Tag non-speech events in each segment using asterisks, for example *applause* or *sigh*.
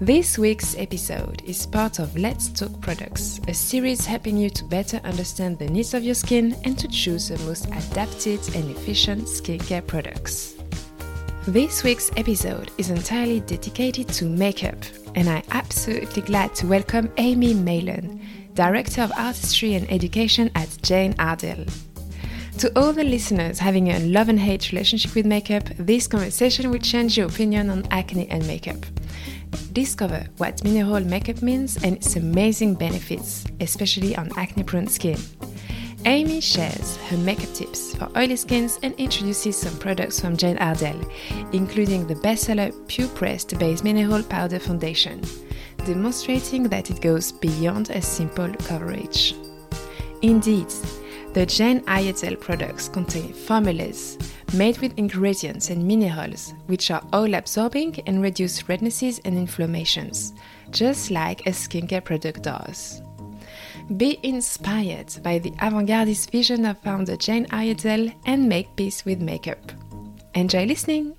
This week's episode is part of Let's Talk Products, a series helping you to better understand the needs of your skin and to choose the most adapted and efficient skincare products. This week's episode is entirely dedicated to makeup, and I'm absolutely glad to welcome Amy Maylen, Director of Artistry and Education at Jane Iredale. To all the listeners having a love and hate relationship with makeup, this conversation will change your opinion on acne and makeup. Discover what mineral makeup means and its amazing benefits, especially on acne prone skin. Amy shares her makeup tips for oily skins and introduces some products from Jane Iredale, including the bestseller Pure Pressed Base Mineral Powder Foundation, demonstrating that it goes beyond a simple coverage. Indeed, the Jane Iredale products contain formulas made with ingredients and minerals which are oil absorbing and reduce rednesses and inflammations, just like a skincare product does. Be inspired by the avant-gardist vision of founder Jane Iredale and make peace with makeup. Enjoy listening!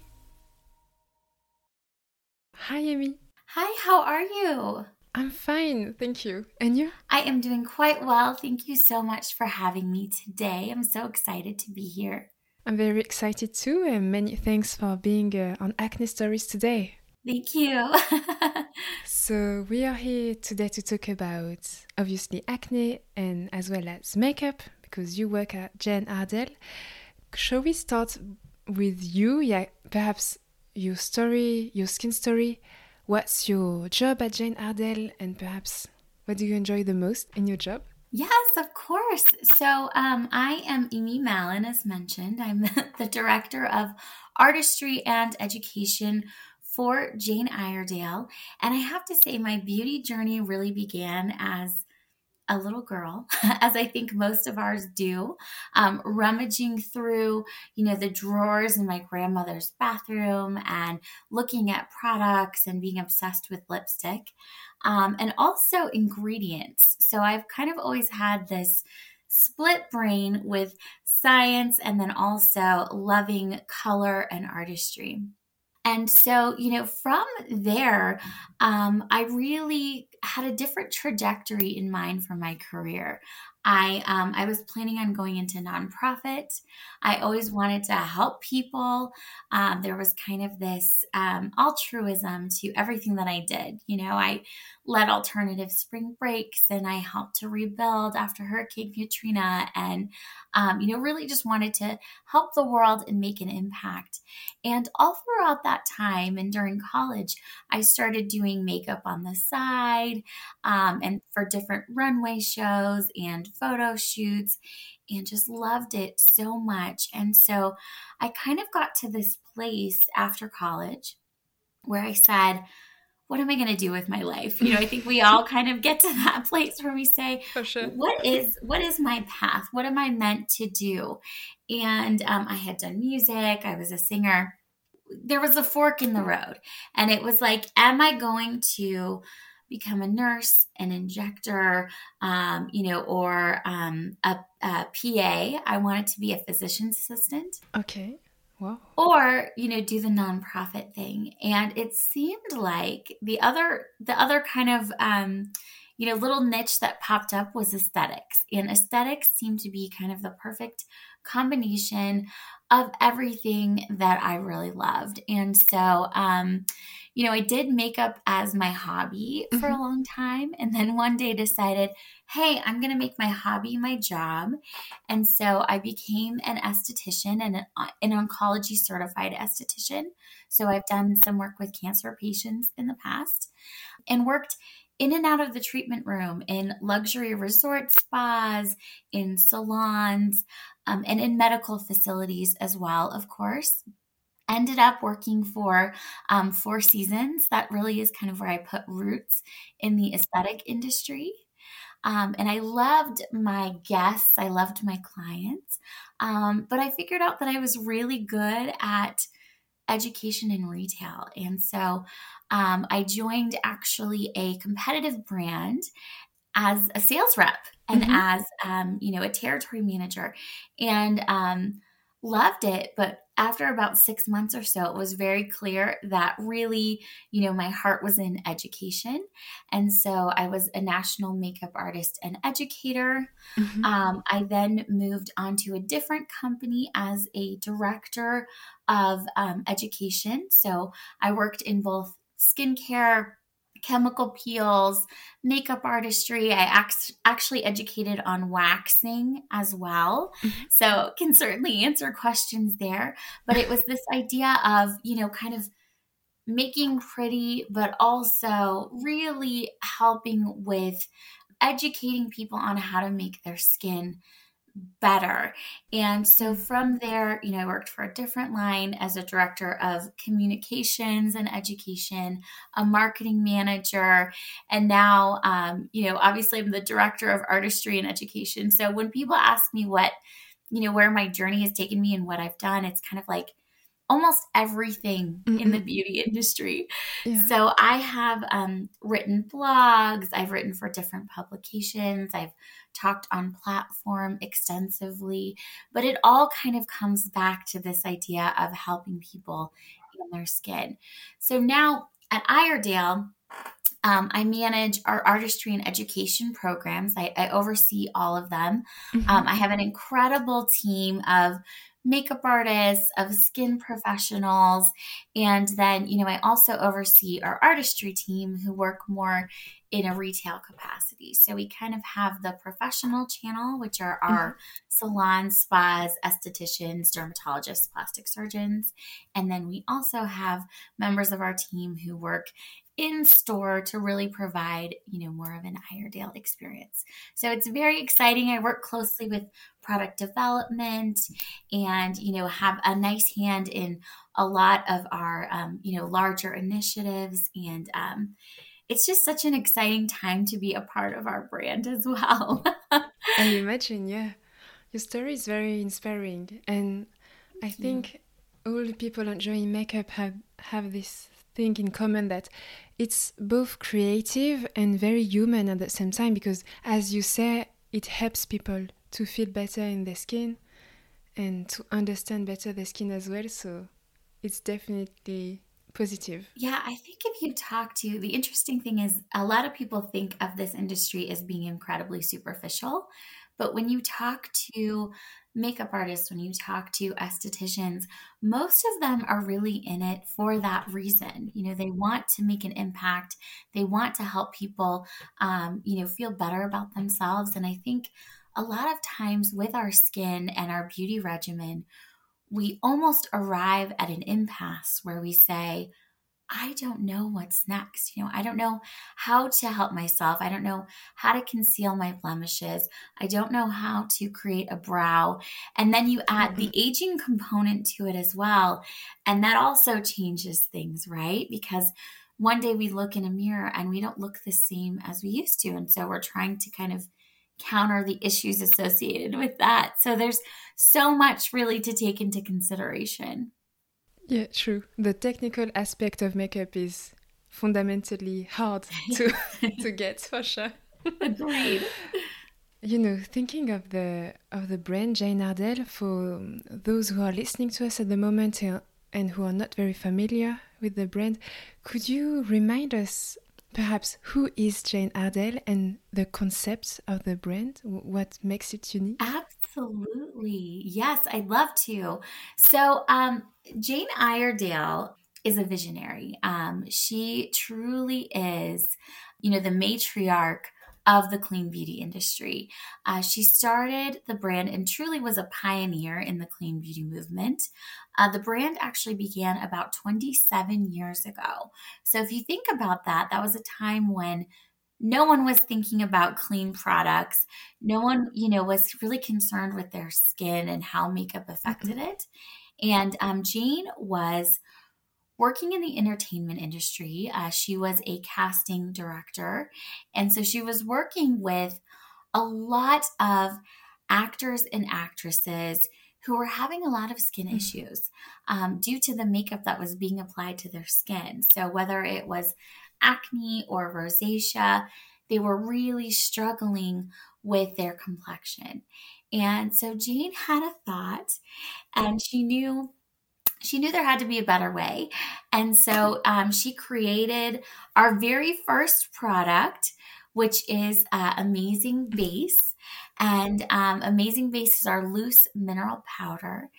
Hi, Amy. Hi, how are you? I'm fine, thank you. And you? I am doing quite well. Thank you so much for having me today. I'm so excited to be here. I'm very excited too, and many thanks for being uh, on Acne Stories today. Thank you. *laughs* so, we are here today to talk about obviously acne and as well as makeup because you work at Jane Iredale. Shall we start with you? Yeah, perhaps your story, your skin story. What's your job at Jane Iredale, and perhaps what do you enjoy the most in your job? Yes, of course. So um, I am Amy Mallon, as mentioned. I'm *laughs* the director of artistry and education for Jane Iredale. And I have to say, my beauty journey really began as a little girl, *laughs* as I think most of ours do, um, rummaging through, you know, the drawers in my grandmother's bathroom and looking at products and being obsessed with lipstick um, and also ingredients. So I've kind of always had this split brain with science and then also loving color and artistry. And so, you know, from there, um, I really had a different trajectory in mind for my career. I um, I was planning on going into nonprofit. I always wanted to help people. Um, there was kind of this um, altruism to everything that I did. You know, I led alternative spring breaks and I helped to rebuild after Hurricane Katrina, and um, you know, really just wanted to help the world and make an impact. And all throughout that time and during college, I started doing makeup on the side um, and for different runway shows and photo shoots and just loved it so much. And so I kind of got to this place after college where I said, what am I going to do with my life? You know, I think we *laughs* all kind of get to that place where we say, sure. what is what is my path? What am I meant to do? And um, I had done music. I was a singer. There was a fork in the road, and it was like, am I going to become a nurse, an injector, um, you know, or um, a, a PA. I wanted to be a physician's assistant. Okay. Wow. Or, you know, do the nonprofit thing. And it seemed like the other the other kind of um, you know, little niche that popped up was aesthetics. And aesthetics seemed to be kind of the perfect combination of everything that I really loved. And so, um, you know, I did makeup as my hobby for mm-hmm. a long time. And then one day decided, hey, I'm going to make my hobby my job. And so I became an esthetician and an, an oncology certified esthetician. So I've done some work with cancer patients in the past and worked in and out of the treatment room in luxury resort spas, in salons, um, and in medical facilities as well, of course. Ended up working for um, Four Seasons. That really is kind of where I put roots in the aesthetic industry. Um, and I loved my guests, I loved my clients. Um, but I figured out that I was really good at education and retail. And so um, I joined actually a competitive brand as a sales rep and mm-hmm. as um, you know a territory manager and um, loved it but after about six months or so it was very clear that really you know my heart was in education and so i was a national makeup artist and educator mm-hmm. um, i then moved on to a different company as a director of um, education so i worked in both skincare chemical peels, makeup artistry. I actually educated on waxing as well. Mm-hmm. So can certainly answer questions there. But it was this idea of, you know, kind of making pretty, but also really helping with educating people on how to make their skin better. And so from there, you know, I worked for a different line as a director of communications and education, a marketing manager, and now, um, you know, obviously I'm the director of artistry and education. So when people ask me what, you know, where my journey has taken me and what I've done, it's kind of like, almost everything mm in the beauty industry. Yeah. So I have um, written blogs, I've written for different publications, I've talked on platform extensively, but it all kind of comes back to this idea of helping people in their skin. So now at Iredale, um, I manage our artistry and education programs. I, I oversee all of them. Mm-hmm. Um, I have an incredible team of makeup artists, of skin professionals. And then, you know, I also oversee our artistry team who work more in a retail capacity. So we kind of have the professional channel, which are our mm-hmm. salons, spas, estheticians, dermatologists, plastic surgeons. And then we also have members of our team who work in store to really provide, you know, more of an Iredale experience. So it's very exciting. I work closely with product development and, you know, have a nice hand in a lot of our, um, you know, larger initiatives. And um, it's just such an exciting time to be a part of our brand as well. I *laughs* imagine, yeah. Your story is very inspiring. And I think all the people enjoying makeup have, have this thing in common that it's both creative and very human at the same time because, as you say, it helps people to feel better in their skin and to understand better their skin as well. So it's definitely positive. Yeah, I think if you talk to the interesting thing is a lot of people think of this industry as being incredibly superficial. But when you talk to makeup artists, when you talk to estheticians, most of them are really in it for that reason. You know, they want to make an impact, they want to help people, um, you know, feel better about themselves. And I think a lot of times with our skin and our beauty regimen, we almost arrive at an impasse where we say, I don't know what's next. You know, I don't know how to help myself. I don't know how to conceal my blemishes. I don't know how to create a brow. And then you add the mm-hmm. aging component to it as well. And that also changes things, right? Because one day we look in a mirror and we don't look the same as we used to. And so we're trying to kind of counter the issues associated with that. So there's so much really to take into consideration. Yeah, true. The technical aspect of makeup is fundamentally hard *laughs* to to get for sure. Agreed. You know, thinking of the of the brand Jane Iredale for those who are listening to us at the moment and who are not very familiar with the brand, could you remind us perhaps who is Jane Iredale and the concept of the brand? What makes it unique? Absolutely. Yes, I'd love to. So, um, Jane Iredale is a visionary. Um, she truly is, you know, the matriarch of the clean beauty industry. Uh, she started the brand and truly was a pioneer in the clean beauty movement. Uh, the brand actually began about 27 years ago. So if you think about that, that was a time when no one was thinking about clean products. No one, you know, was really concerned with their skin and how makeup affected mm-hmm. it. And um, Jane was working in the entertainment industry. Uh, she was a casting director. And so she was working with a lot of actors and actresses who were having a lot of skin mm-hmm. issues um, due to the makeup that was being applied to their skin. So, whether it was acne or rosacea, they were really struggling with their complexion. And so Jane had a thought and she knew she knew there had to be a better way. And so um, she created our very first product, which is uh, Amazing Base. And um, Amazing Base is our loose mineral powder.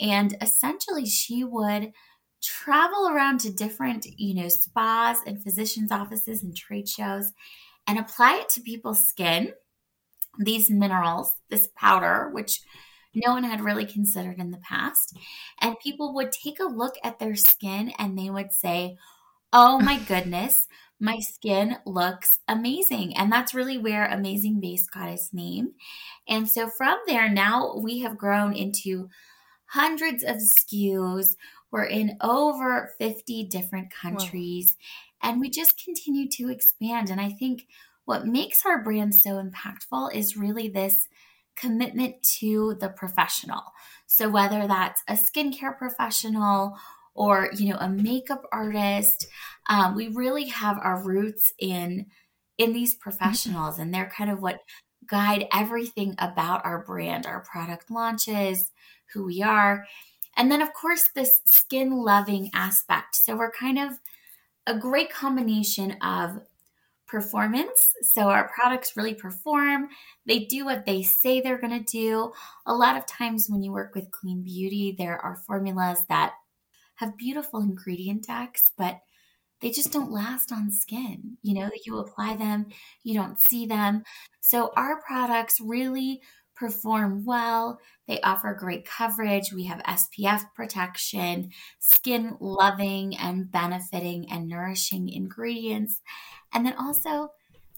And essentially, she would travel around to different, you know, spas and physicians' offices and trade shows and apply it to people's skin. These minerals, this powder, which no one had really considered in the past. And people would take a look at their skin and they would say, Oh my *laughs* goodness, my skin looks amazing. And that's really where Amazing Base got its name. And so from there, now we have grown into hundreds of SKUs. We're in over 50 different countries. Wow. And we just continue to expand. And I think what makes our brand so impactful is really this commitment to the professional. So whether that's a skincare professional or you know a makeup artist, um, we really have our roots in in these mm-hmm. professionals, and they're kind of what guide everything about our brand, our product launches, who we are, and then of course this skin loving aspect. So we're kind of a great combination of performance. So our products really perform. They do what they say they're going to do. A lot of times when you work with clean beauty, there are formulas that have beautiful ingredient decks, but they just don't last on skin. You know, you apply them, you don't see them. So our products really perform well. They offer great coverage. We have SPF protection, skin loving and benefiting and nourishing ingredients. And then also,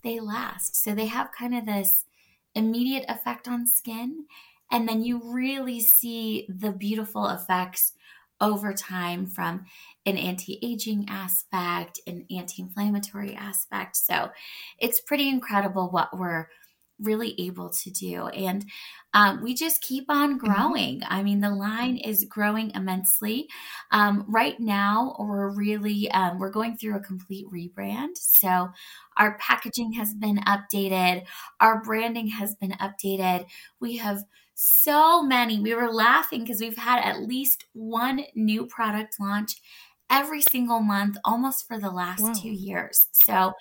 they last. So they have kind of this immediate effect on skin. And then you really see the beautiful effects over time from an anti aging aspect, an anti inflammatory aspect. So it's pretty incredible what we're really able to do. And um, we just keep on mm-hmm. growing. Mm-hmm. I mean, the line is growing immensely. Um, right now, we're really um, we're going through a complete rebrand. So our packaging has been updated, our branding has been updated. We have so many. We were laughing because we've had at least one new product launch every single month almost for the last wow. two years. So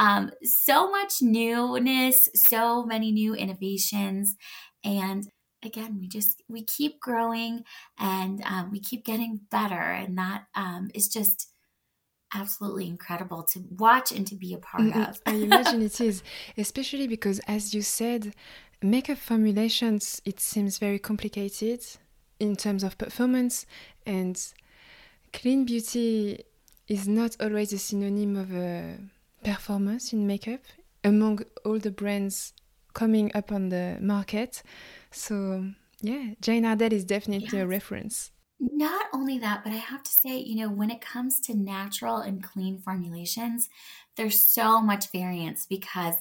um, so much newness, so many new innovations. And again, we just, we keep growing and um, we keep getting better. And that um, is just, absolutely incredible to watch and to be a part mm-hmm. of. I imagine it is, especially because, as you said, makeup formulations, it seems very complicated in terms of performance, and clean beauty is not always a synonym of a performance in makeup among all the brands coming up on the market. So, yeah, Jane Iredale is definitely yes. a reference. Not only that, but I have to say, you know, when it comes to natural and clean formulations, there's so much variance because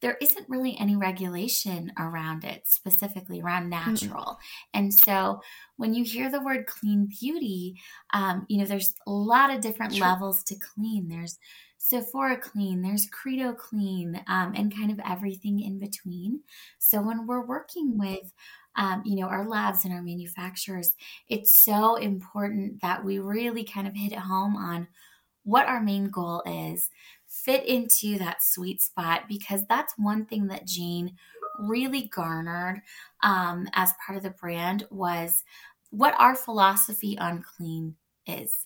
there isn't really any regulation around it, specifically around natural. Mm-hmm. And so when you hear the word clean beauty, um, you know, there's a lot of different levels to clean. There's Sephora Clean, there's Credo Clean, um, and kind of everything in between. So when we're working with um, you know, our labs and our manufacturers, it's so important that we really kind of hit home on what our main goal is, fit into that sweet spot, because that's one thing that Jane really garnered um, as part of the brand was what our philosophy on clean is.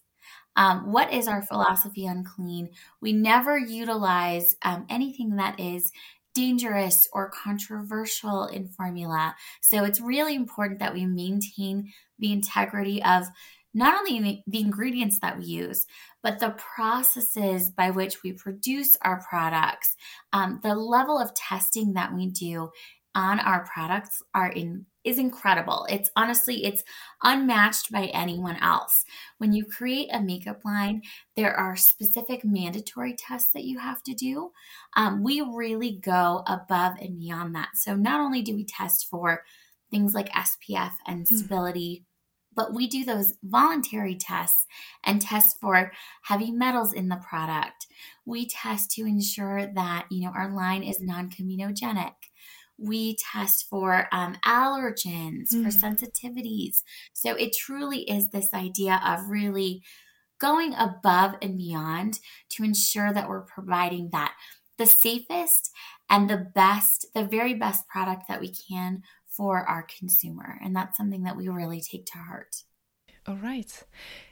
Um, what is our philosophy on clean? We never utilize um, anything that is dangerous or controversial in formula. So it's really important that we maintain the integrity of not only the ingredients that we use, but the processes by which we produce our products, um, the level of testing that we do on our products are in is incredible. It's honestly, it's unmatched by anyone else. When you create a makeup line, there are specific mandatory tests that you have to do. Um, we really go above and beyond that. So not only do we test for things like SPF and hmm. stability, mm but we do those voluntary tests and test for heavy metals in the product. We test to ensure that, you know, our line is non-comedogenic. We test for um, allergens, mm. for sensitivities. So it truly is this idea of really going above and beyond to ensure that we're providing that the safest and the best, the very best product that we can for our consumer. And that's something that we really take to heart. All right.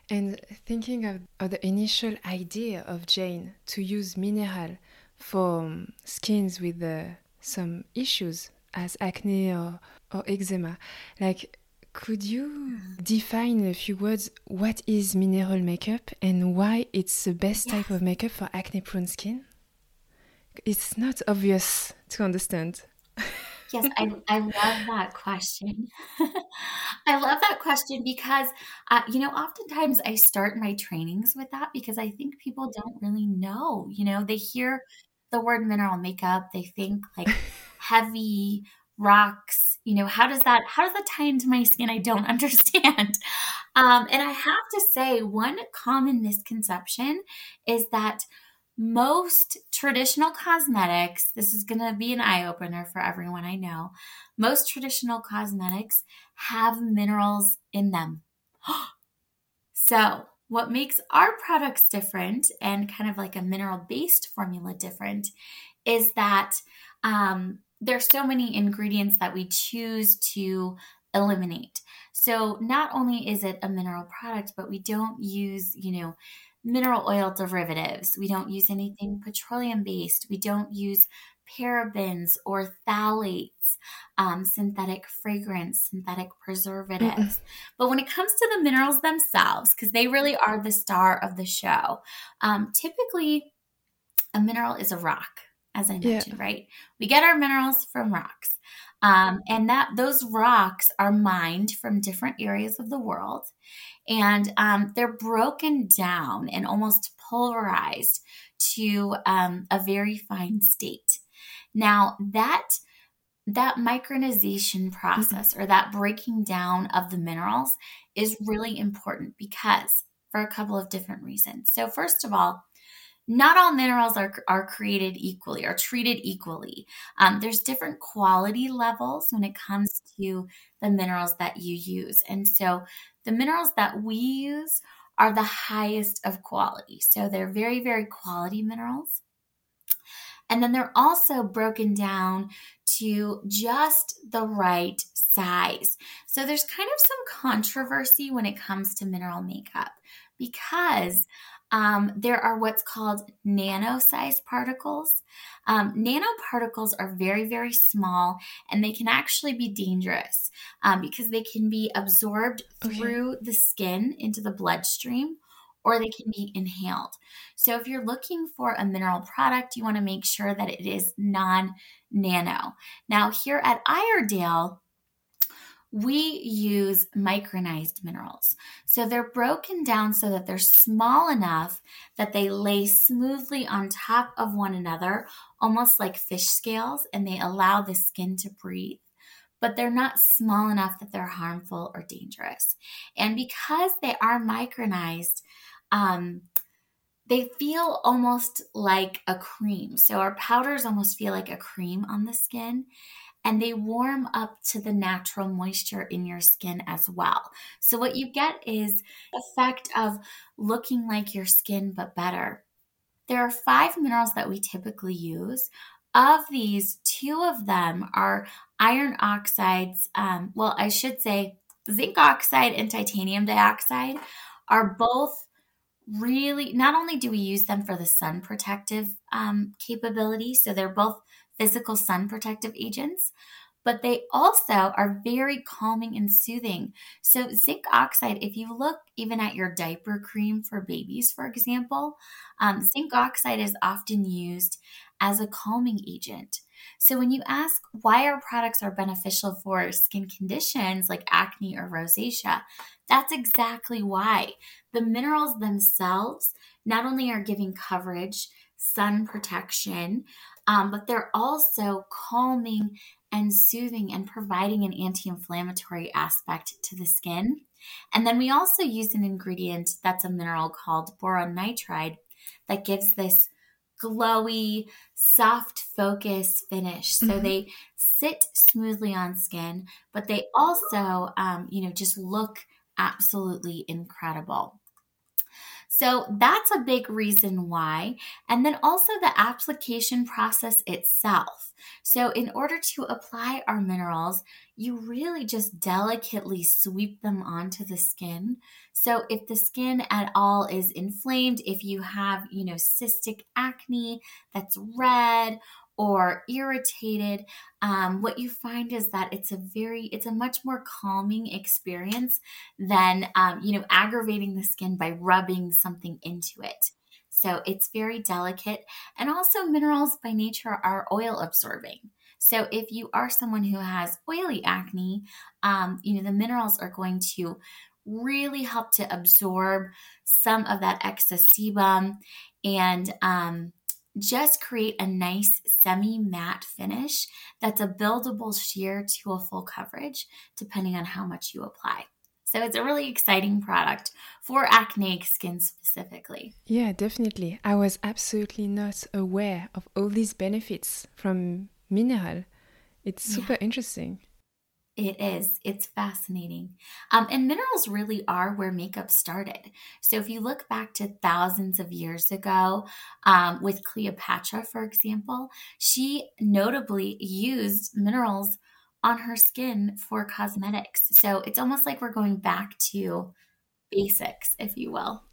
And thinking of, of the initial idea of Jane to use mineral for um, skins with uh, some issues as acne or, or eczema, like could you define in a few words what is mineral makeup and why it's the best type of makeup for acne prone skin? It's not obvious to understand. Yes, I, I love that question. *laughs* I love that question because, uh, you know, oftentimes I start my trainings with that because I think people don't really know. You know, they hear the word mineral makeup, they think like heavy rocks. You know, how does that how does that tie into my skin? I don't *laughs* understand. Um, and I have to say, one common misconception is that most traditional cosmetics, this is going to be an eye opener for everyone I know. Most traditional cosmetics have minerals in them. *gasps* so, what makes our products different and kind of like a mineral based formula different is that um, there's so many ingredients that we choose to eliminate. So, not only is it a mineral product, but we don't use, you know, mineral oil derivatives. We don't use anything petroleum based. We don't use parabens or phthalates, um, synthetic fragrance, synthetic preservatives. But when it comes to the minerals themselves, because they really are the star of the show, um, typically a mineral is a rock, as I mentioned, yeah. right? We get our minerals from rocks. Um, and that those rocks are mined from different areas of the world and um, they're broken down and almost pulverized to um, a very fine state. Now that that micronization process or that breaking down of the minerals is really important because for a couple of different reasons. So first of all, not all minerals are, are created equally, or treated equally. Um, there's different quality levels when it comes to the minerals that you use. And so the minerals that we use are the highest of quality. So they're very, very quality minerals. And then they're also broken down to just the right size. So there's kind of some controversy when it comes to mineral makeup because um, there are what's called nano-sized particles. Um, nanoparticles are very, very small and they can actually be dangerous um, because they can be absorbed okay. through the skin into the bloodstream or they can be inhaled. So if you're looking for a mineral product, you want to make sure that it is non nano. Now, here at Iredale, we use micronized minerals. So they're broken down so that they're small enough that they lay smoothly on top of one another, almost like fish scales, and they allow the skin to breathe. But they're not small enough that they're harmful or dangerous. And because they are micronized, um, they feel almost like a cream. So our powders almost feel like a cream on the skin and they warm up to the natural moisture in your skin as well. So what you get is effect of looking like your skin but better. There are five minerals that we typically use. Of these, two of them are iron oxides. Um, well, I should say zinc oxide and titanium dioxide are both really not only do we use them for the sun protective um, capability so they're both physical sun protective agents, but they also are very calming and soothing. So, zinc oxide, if you look even at your diaper cream for babies, for example, um, zinc oxide is often used as a calming agent. So when you ask why our products are beneficial for skin conditions like acne or rosacea, that's exactly why. The minerals themselves not only are giving coverage, sun protection, um, but they're also calming and soothing and providing an anti inflammatory aspect to the skin. And then we also use an ingredient that's a mineral called boron nitride that gives this glowy, soft focus finish. So mm-hmm. they sit smoothly on skin, but they also, um, you know, just look absolutely incredible. So that's a big reason why. And then also the application process itself. So, in order to apply our minerals, you really just delicately sweep them onto the skin. So, if the skin at all is inflamed, if you have, you know, cystic acne that's red or irritated, um, what you find is that it's a very, it's a much more calming experience than, um, you know, aggravating the skin by rubbing something into it. So it's very delicate. And also, minerals by nature are oil absorbing. So if you are someone who has oily acne, um, you know, the minerals are going to really help to absorb some of that excess sebum and um, just create a nice semi matte finish that's a buildable sheer to a full coverage, depending on how much you apply. So it's a really exciting product for acneic skin specifically. Yeah, definitely. I was absolutely not aware of all these benefits from mineral. It's super yeah. interesting. It is. It's fascinating. Um, and minerals really are where makeup started. So if you look back to thousands of years ago, um, with Cleopatra, for example, she notably used minerals on her skin for cosmetics. So it's almost like we're going back to basics, if you will.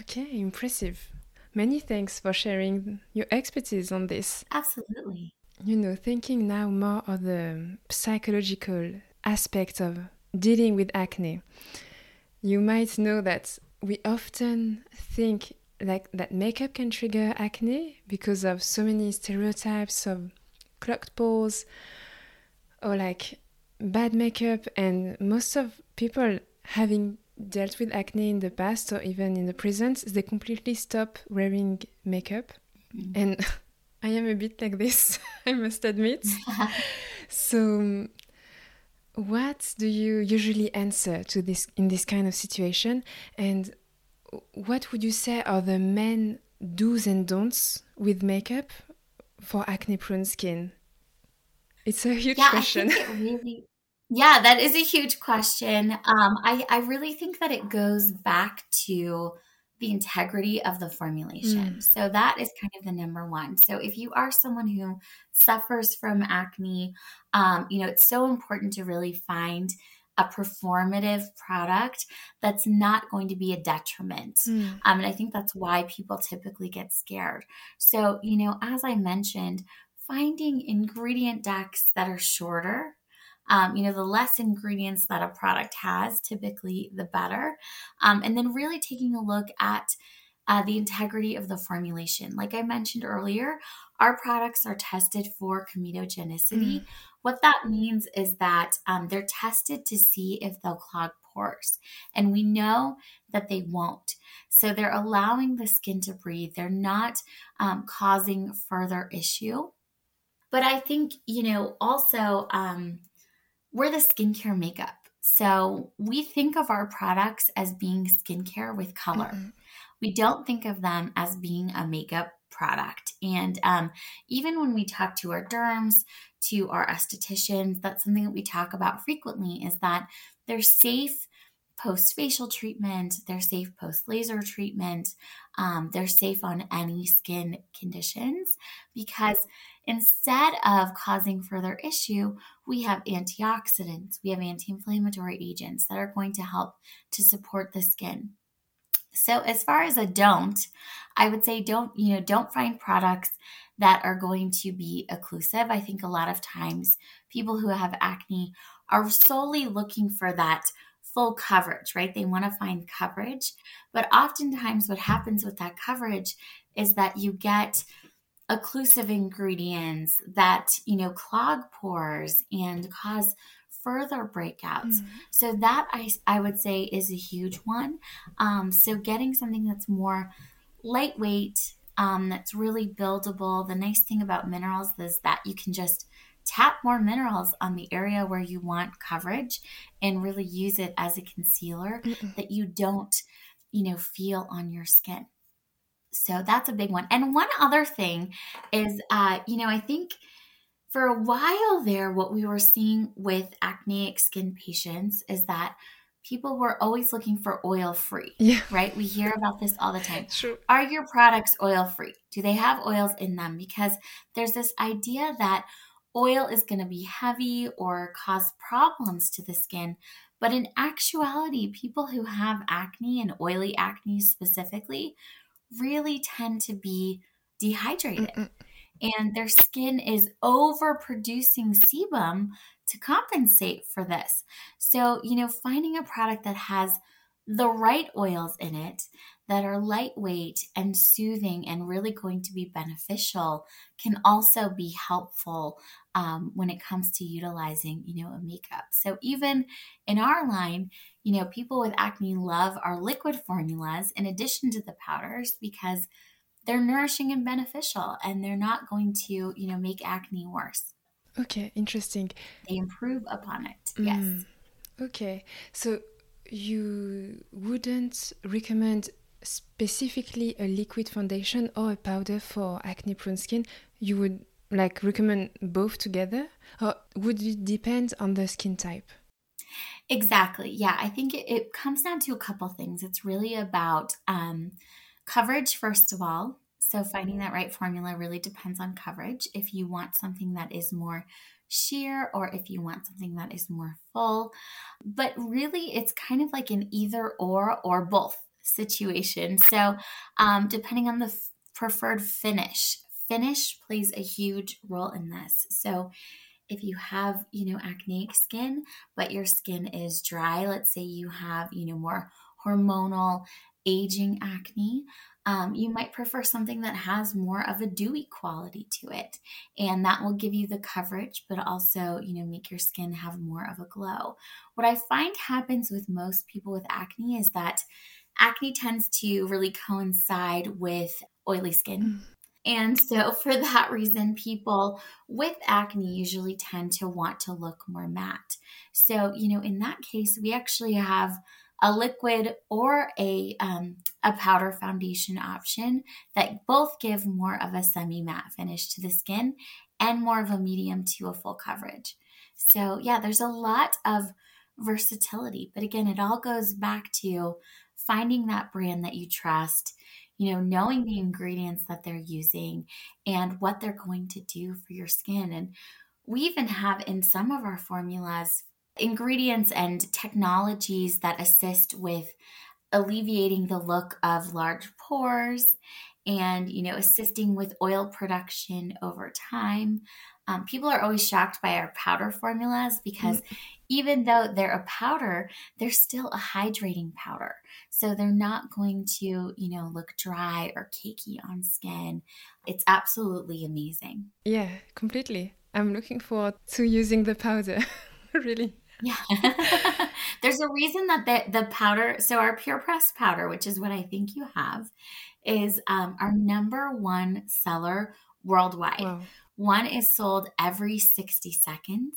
Okay, impressive. Many thanks for sharing your expertise on this. Absolutely you know, thinking now more of the psychological aspect of dealing with acne, you might know that we often think like that makeup can trigger acne because of so many stereotypes of clogged pores or like bad makeup and most of people having dealt with acne in the past or even in the present they completely stop wearing makeup mm-hmm. and *laughs* I am a bit like this, *laughs* I must admit. *laughs* so, what do you usually answer to this in this kind of situation? And what would you say are the main do's and don'ts with makeup for acne prone skin? It's a huge yeah, question. I think it really, yeah, that is a huge question. Um, I, I really think that it goes back to the integrity of the formulation. Mm. So that is kind of the number one. So if you are someone who suffers from acne, um, you know, it's so important to really find a performative product that's not going to be a detriment. Mm. Um, and I think that's why people typically get scared. So, you know, as I mentioned, finding ingredient decks that are shorter um, you know, the less ingredients that a product has, typically the better. Um, and then really taking a look at uh, the integrity of the formulation. Like I mentioned earlier, our products are tested for comedogenicity. Mm. What that means is that um, they're tested to see if they'll clog pores. And we know that they won't. So they're allowing the skin to breathe, they're not um, causing further issue. But I think, you know, also, um, we're the skincare makeup. So we think of our products as being skincare with color. Mm-hmm. We don't think of them as being a makeup product. And um, even when we talk to our derms, to our estheticians, that's something that we talk about frequently is that they're safe post facial treatment, they're safe post laser treatment, um, they're safe on any skin conditions because instead of causing further issue, we have antioxidants, we have anti inflammatory agents that are going to help to support the skin. So as far as a don't, I would say don't, you know, don't find products that are going to be occlusive. I think a lot of times people who have acne are solely looking for that full coverage, right? They want to find coverage. But oftentimes, what happens with that coverage is that you get occlusive ingredients that, you know, clog pores and cause further breakouts. Mm. So that I, I would say is a huge one. Um, so getting something that's more lightweight, um, that's really buildable. The nice thing about minerals is that you can just tap more minerals on the area where you want coverage and really use it as a concealer Mm-mm. that you don't, you know, feel on your skin. So that's a big one. And one other thing is, uh, you know, I think for a while there, what we were seeing with acneic skin patients is that people were always looking for oil free. Yeah. Right? We hear about this all the time. Sure. Are your products oil free? Do they have oils in them? Because there's this idea that oil is going to be heavy or cause problems to the skin. But in actuality, people who have acne and oily acne specifically really tend to be dehydrated. Mm-mm. And their skin is overproducing sebum to compensate for this. So, you know, finding a product that has the right oils in it that are lightweight and soothing and really going to be beneficial can also be helpful um, when it comes to utilizing, you know, a makeup. So even in our line, you know, people with acne love our liquid formulas in addition to the powders because they're nourishing and beneficial and they're not going to, you know, make acne worse. Okay, interesting. They improve upon it. Mm. Yes. Okay. So you wouldn't recommend specifically a liquid foundation or a powder for acne prone skin. You would like recommend both together or would it depend on the skin type? Exactly. Yeah, I think it, it comes down to a couple things. It's really about um, coverage, first of all. So, finding that right formula really depends on coverage. If you want something that is more sheer or if you want something that is more full. But really, it's kind of like an either or or both situation. So, um, depending on the f- preferred finish, finish plays a huge role in this. So, if you have, you know, acneic skin, but your skin is dry, let's say you have, you know, more hormonal aging acne, um, you might prefer something that has more of a dewy quality to it. And that will give you the coverage, but also, you know, make your skin have more of a glow. What I find happens with most people with acne is that acne tends to really coincide with oily skin. And so, *laughs* for that reason, people with acne usually tend to want to look more matte. So, you know, in that case, we actually have a liquid or a um, a powder foundation option that both give more of a semi matte finish to the skin and more of a medium to a full coverage. So yeah, there's a lot of versatility, but again, it all goes back to finding that brand that you trust. You know, knowing the ingredients that they're using and what they're going to do for your skin. And we even have in some of our formulas ingredients and technologies that assist with alleviating the look of large pores and you know assisting with oil production over time. Um, people are always shocked by our powder formulas because mm-hmm. even though they're a powder they're still a hydrating powder. So they're not going to you know look dry or cakey on skin. It's absolutely amazing. Yeah completely. I'm looking forward to using the powder *laughs* really. Yeah. *laughs* There's a reason that the, the powder, so our Pure Press powder, which is what I think you have, is um, our number one seller worldwide. Wow. One is sold every 60 seconds.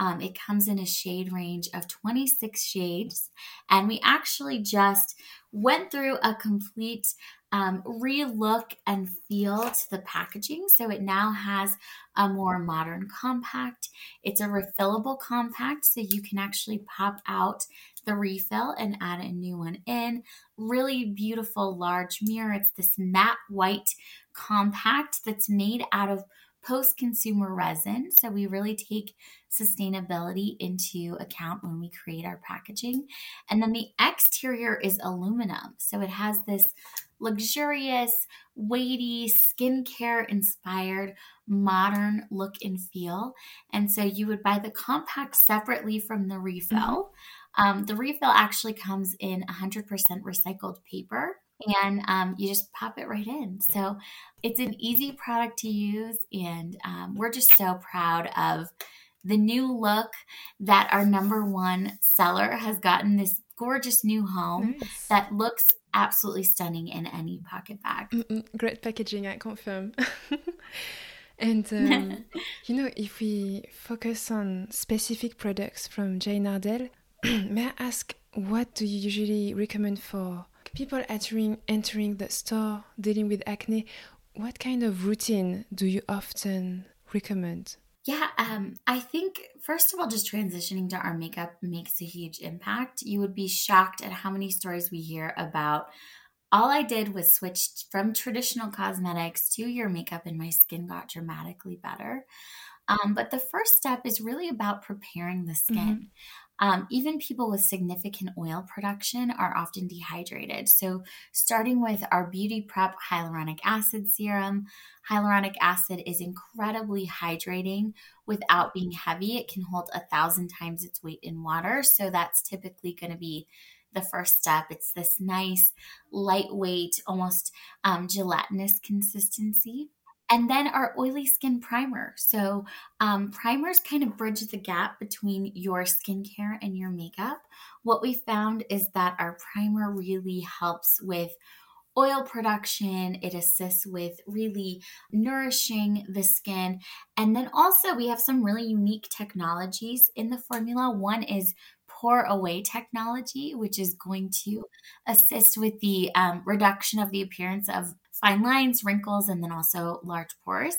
Um, it comes in a shade range of 26 shades. And we actually just went through a complete um, re-look and feel to the packaging. So it now has a more modern compact. It's a refillable compact, so you can actually pop out the refill and add a new one in. Really beautiful large mirror. It's this matte white compact that's made out of post consumer resin. So we really take sustainability into account when we create our packaging. And then the exterior is aluminum. So it has this luxurious, weighty, skincare inspired, modern look and feel. And so you would buy the compact separately from the refill. Mm-hmm. Um, the refill actually comes in 100% recycled paper. and um, you just pop it right in. So it's an easy product to use, and um, we're just so proud of the new look that our number one seller has gotten this gorgeous new home nice. that looks absolutely stunning in any pocket bag. Mm-mm, great packaging, I confirm. *laughs* and um, *laughs* you know, if we focus on specific products from Jane Iredale, *clears throat* may I ask what do you usually recommend for people entering entering the store dealing with acne? What kind of routine do you often recommend? Yeah, um, I think first of all, just transitioning to our makeup makes a huge impact. You would be shocked at how many stories we hear about. All I did was switch from traditional cosmetics to your makeup, and my skin got dramatically better. Um, but the first step is really about preparing the skin. Mm-hmm. Um, even people with significant oil production are often dehydrated. So, starting with our Beauty Prep hyaluronic acid serum, hyaluronic acid is incredibly hydrating without being heavy. It can hold a thousand times its weight in water. So, that's typically going to be the first step. It's this nice, lightweight, almost um, gelatinous consistency. And then our oily skin primer. So, um, primers kind of bridge the gap between your skincare and your makeup. What we found is that our primer really helps with oil production. It assists with really nourishing the skin. And then also, we have some really unique technologies in the formula. One is pour away technology, which is going to assist with the um, reduction of the appearance of fine lines, wrinkles, and then also large pores.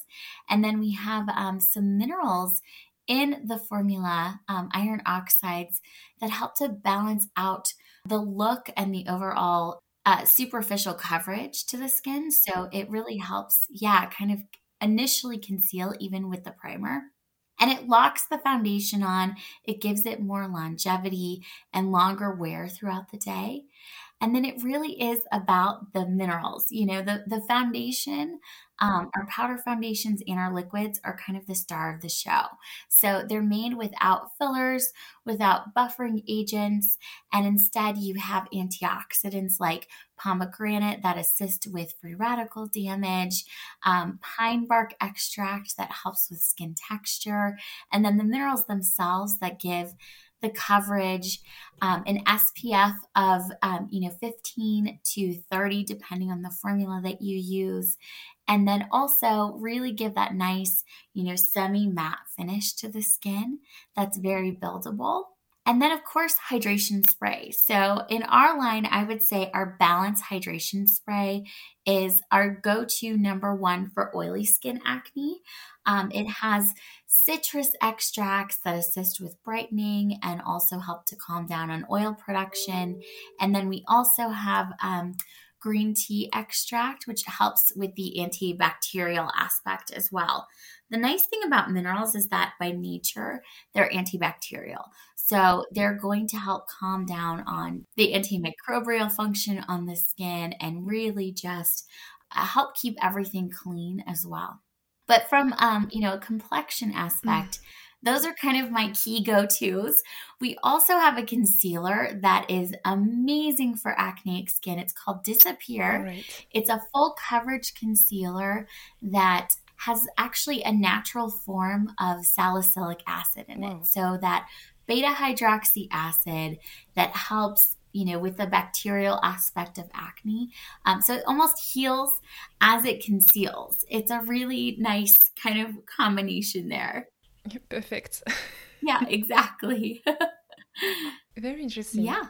And then we have um, some minerals in the formula, um, iron oxides, that help to balance out the look and the overall uh, superficial coverage to the skin. So it really helps, yeah, kind of initially conceal even with the primer. And it locks the foundation on, it gives it more longevity and longer wear throughout the day. And then it really is about the minerals. You know, the, the foundation, um, our powder foundations and our liquids are kind of the star of the show. So they're made without fillers, without buffering agents, and instead you have antioxidants like pomegranate that assist with free radical damage, um, pine bark extract that helps with skin texture, and then the minerals themselves that give the coverage, um, an SPF of um, you know 15 to 30, depending on the formula that you use, and then also really give that nice you know semi matte finish to the skin that's very buildable. And then, of course, hydration spray. So, in our line, I would say our Balance Hydration Spray is our go to number one for oily skin acne. Um, it has citrus extracts that assist with brightening and also help to calm down on oil production. And then we also have um, green tea extract, which helps with the antibacterial aspect as well. The nice thing about minerals is that by nature, they're antibacterial. So they're going to help calm down on the antimicrobial function on the skin and really just uh, help keep everything clean as well. But from um, you know, a complexion aspect, mm. Those are kind of my key go-tos. We also have a concealer that is amazing for acneic skin. It's called Disappear. Right. It's a full coverage concealer that has actually a natural form of salicylic acid in it. So that beta hydroxy acid that helps you know, with the bacterial aspect of acne. Um, so it almost heals as it conceals. It's a really nice kind of combination there. Perfect. yeah, *laughs* exactly. Very interesting. Yeah.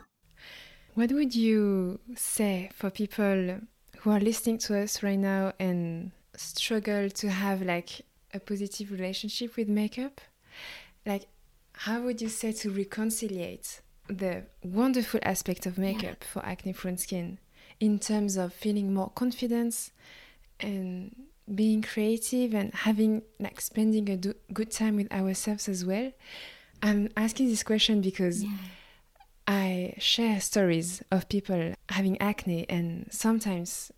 What would you say for people who are listening to us right now and struggle to have like a positive relationship with makeup? Like, how would you say to reconciliate the wonderful aspect of makeup yeah. for acne prone skin in terms of feeling more confidence and being creative and having like spending a do- good time with ourselves as well i'm asking this question because yeah. i share stories of people having acne and sometimes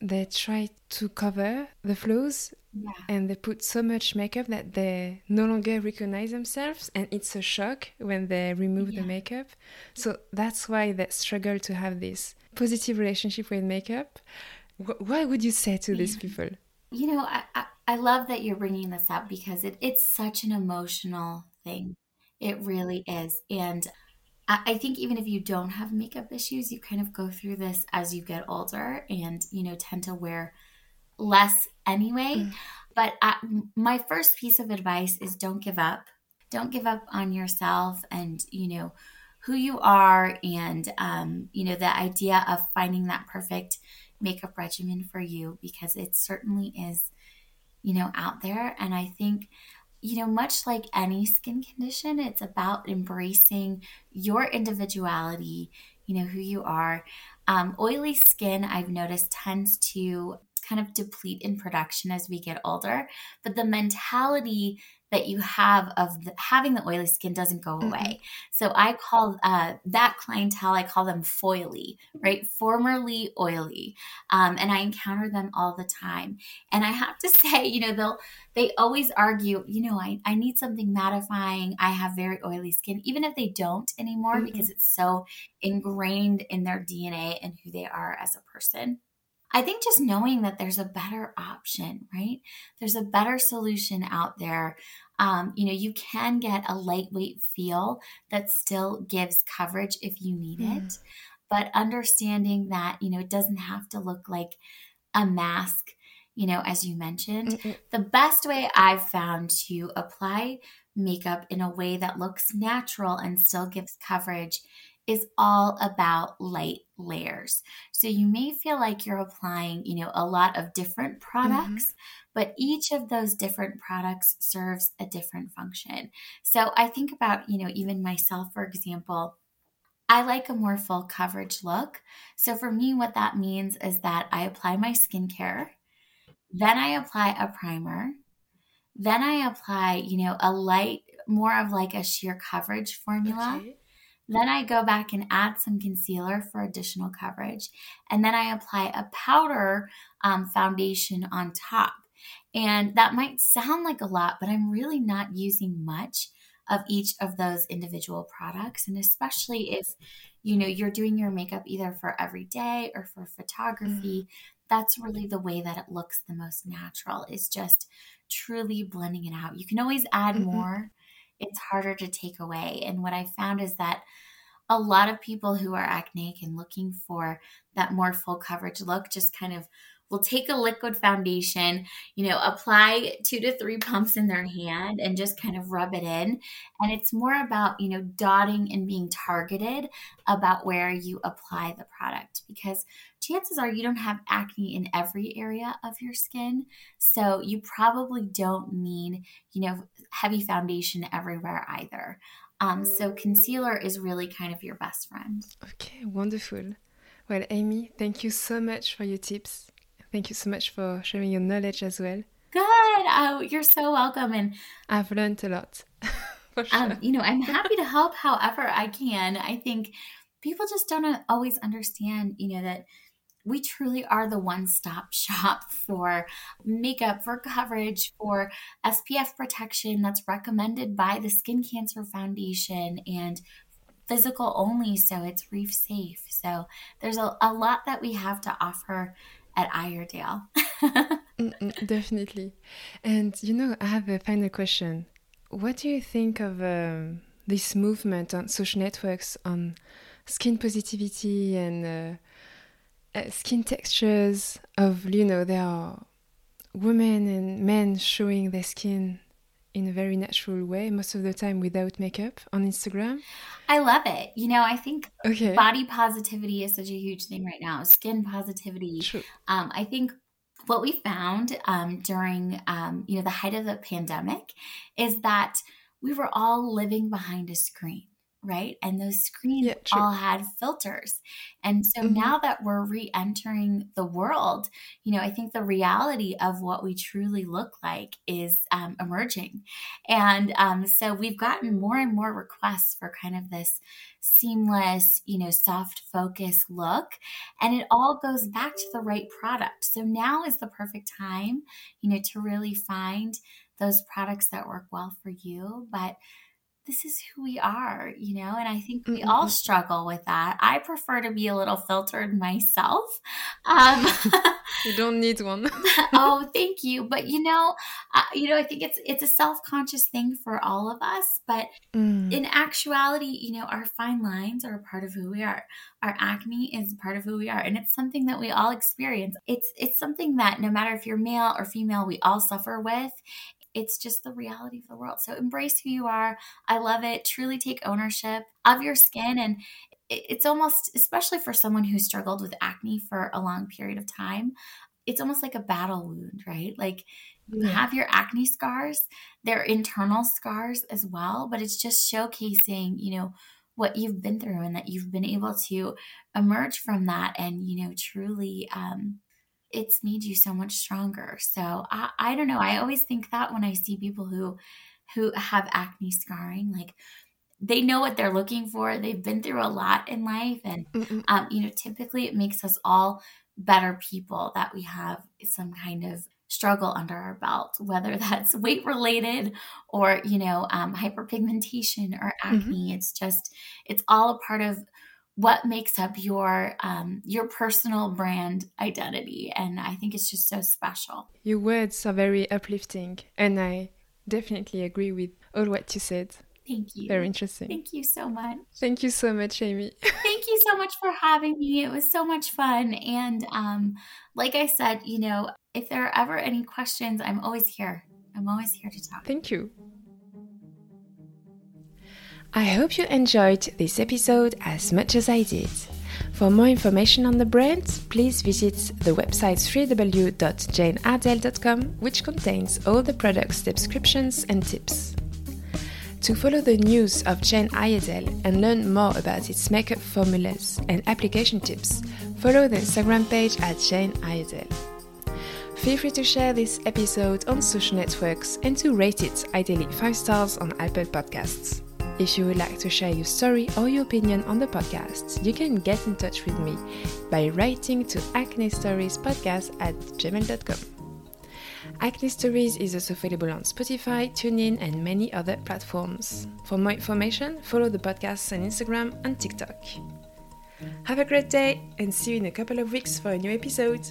they try to cover the flaws yeah. and they put so much makeup that they no longer recognize themselves and it's a shock when they remove yeah. the makeup so that's why they struggle to have this positive relationship with makeup. What would you say to these people? You know, I, I, I love that you're bringing this up because it, it's such an emotional thing. It really is. And I, I think even if you don't have makeup issues, you kind of go through this as you get older and, you know, tend to wear less anyway. Mm. But I, my first piece of advice is don't give up. Don't give up on yourself and, you know, who you are and, um, you know, the idea of finding that perfect makeup regimen for you because it certainly is, you know, out there. And I think, you know, much like any skin condition, it's about embracing your individuality, you know, who you are. Um, oily skin, I've noticed, tends to kind of deplete in production as we get older. But the mentality that you have of the, having the oily skin doesn't go mm-hmm. away. So I call uh, that clientele, I call them foily, right? Formerly oily. Um, and I encounter them all the time. And I have to *laughs* say, you know, they'll, they always argue, you know, I, I need something mattifying. I have very oily skin, even if they don't anymore, mm-hmm. because it's so ingrained in their DNA and who they are as a person. I think just knowing that there's a better option, right? There's a better solution out there. Um, you know, you can get a lightweight feel that still gives coverage if you need mm. it, but understanding that, you know, it doesn't have to look like a mask, you know, as you mentioned. Mm-mm. The best way I've found to apply makeup in a way that looks natural and still gives coverage is all about light layers. So you may feel like you're applying, you know, a lot of different products, mm-hmm. but each of those different products serves a different function. So I think about, you know, even myself, for example, I like a more full coverage look. So for me, what that means is that I apply my skincare, then I apply a primer, then I apply, you know, a light, more of like a sheer coverage formula. Okay. Then I go back and add some concealer for additional coverage. And then I apply a powder um, foundation on top. And that might sound like a lot, but I'm really not using much of each of those individual products. And especially if, you know, you're doing your makeup either for every day or for photography, mm. that's really the way that it looks the most natural is just truly blending it out. You can always add mm-hmm. more it's harder to take away. And what I found is that a lot of people who are acneic and looking for that more full coverage look just kind of will take a liquid foundation, you know, apply two to three pumps in their hand and just kind of rub it in. And it's more about, you know, dotting and being targeted about where you apply the product because chances are you don't have acne in every area of your skin. So you probably don't need, you know, heavy foundation everywhere either. Um, so concealer is really kind of your best friend. Okay, wonderful. Well, Amy, thank you so much for your tips. Thank you so much for sharing your knowledge as well. Good. Oh, you're so welcome. And I've learned a lot. *laughs* for um, sure. Um, you know, I'm *laughs* happy to help however I can. I think people just don't always understand, you know, that we truly are the one stop *laughs* shop for makeup, for coverage, for SPF protection that's recommended by the Skin Cancer Foundation and physical only, so it's reef safe. So there's a, a lot that we have to offer at Iredale. *laughs* definitely. And you know, I have a final question. What do you think of um, this movement on social networks on skin positivity and uh, uh, skin textures? Of you know, there are women and men showing their skin in a very natural way most of the time without makeup on Instagram. I love it. You know, I think okay. body positivity is such a huge thing right now. Skin positivity. True. Um, I think what we found um, during um, you know the height of the pandemic is that we were all living behind a screen right? And those screens yeah, all had filters. And so mm-hmm. now that we're re entering the world, you know, I think the reality of what we truly look like is um, emerging. And um, so we've gotten more and more requests for kind of this seamless, you know, soft focus look. And it all goes back to the right product. So now is the perfect time, you know, to really find those products that work well for you. But this is who we are, you know, and I think we mm-hmm. all struggle with that. I prefer to be a little filtered myself. Um, *laughs* you don't need one. *laughs* oh, thank you. But you know, uh, you know, I think it's it's a self conscious thing for all of us. But mm. in actuality, you know, our fine lines are a part of who we are. Our acne is part of who we are, and it's something that we all experience. It's it's something that no matter if you're male or female, we all suffer with it's just the reality of the world. So embrace who you are. I love it. Truly take ownership of your skin. And it's almost, especially for someone who struggled with acne for a long period of time, it's almost like a battle wound, right? Like you have your acne scars, they're internal scars as well, but it's just showcasing, you know, what you've been through and that you've been able to emerge from that and, you know, truly um, it's made you so much stronger. So I, I don't know. I always think that when I see people who who have acne scarring, like they know what they're looking for. They've been through a lot in life, and um, you know, typically it makes us all better people that we have some kind of struggle under our belt, whether *laughs* that's weight related or you know um, hyperpigmentation or mm-hmm. acne. Mm-hmm. It's just it's all a part of what makes up your um, your personal brand identity and i think it's just so special. Your words are very uplifting and i definitely agree with all what you said. Thank you. Very interesting. Thank you so much. Thank you so much amy. *laughs* Thank you so much for having me. It was so much fun and um, like i said you know if there are ever any questions i'm always here. I'm always here to talk. Thank you I hope you enjoyed this episode as much as I did. For more information on the brand, please visit the website www.janeiredale.com, which contains all the products' descriptions and tips. To follow the news of Jane Iredale and learn more about its makeup formulas and application tips, follow the Instagram page at Jane Iredale. Feel free to share this episode on social networks and to rate it, ideally 5 stars on Apple Podcasts. If you would like to share your story or your opinion on the podcast, you can get in touch with me by writing to acne stories podcast at gmail.com. Acne Stories is also available on Spotify, TuneIn, and many other platforms. For more information, follow the podcast on Instagram and TikTok. Have a great day and see you in a couple of weeks for a new episode.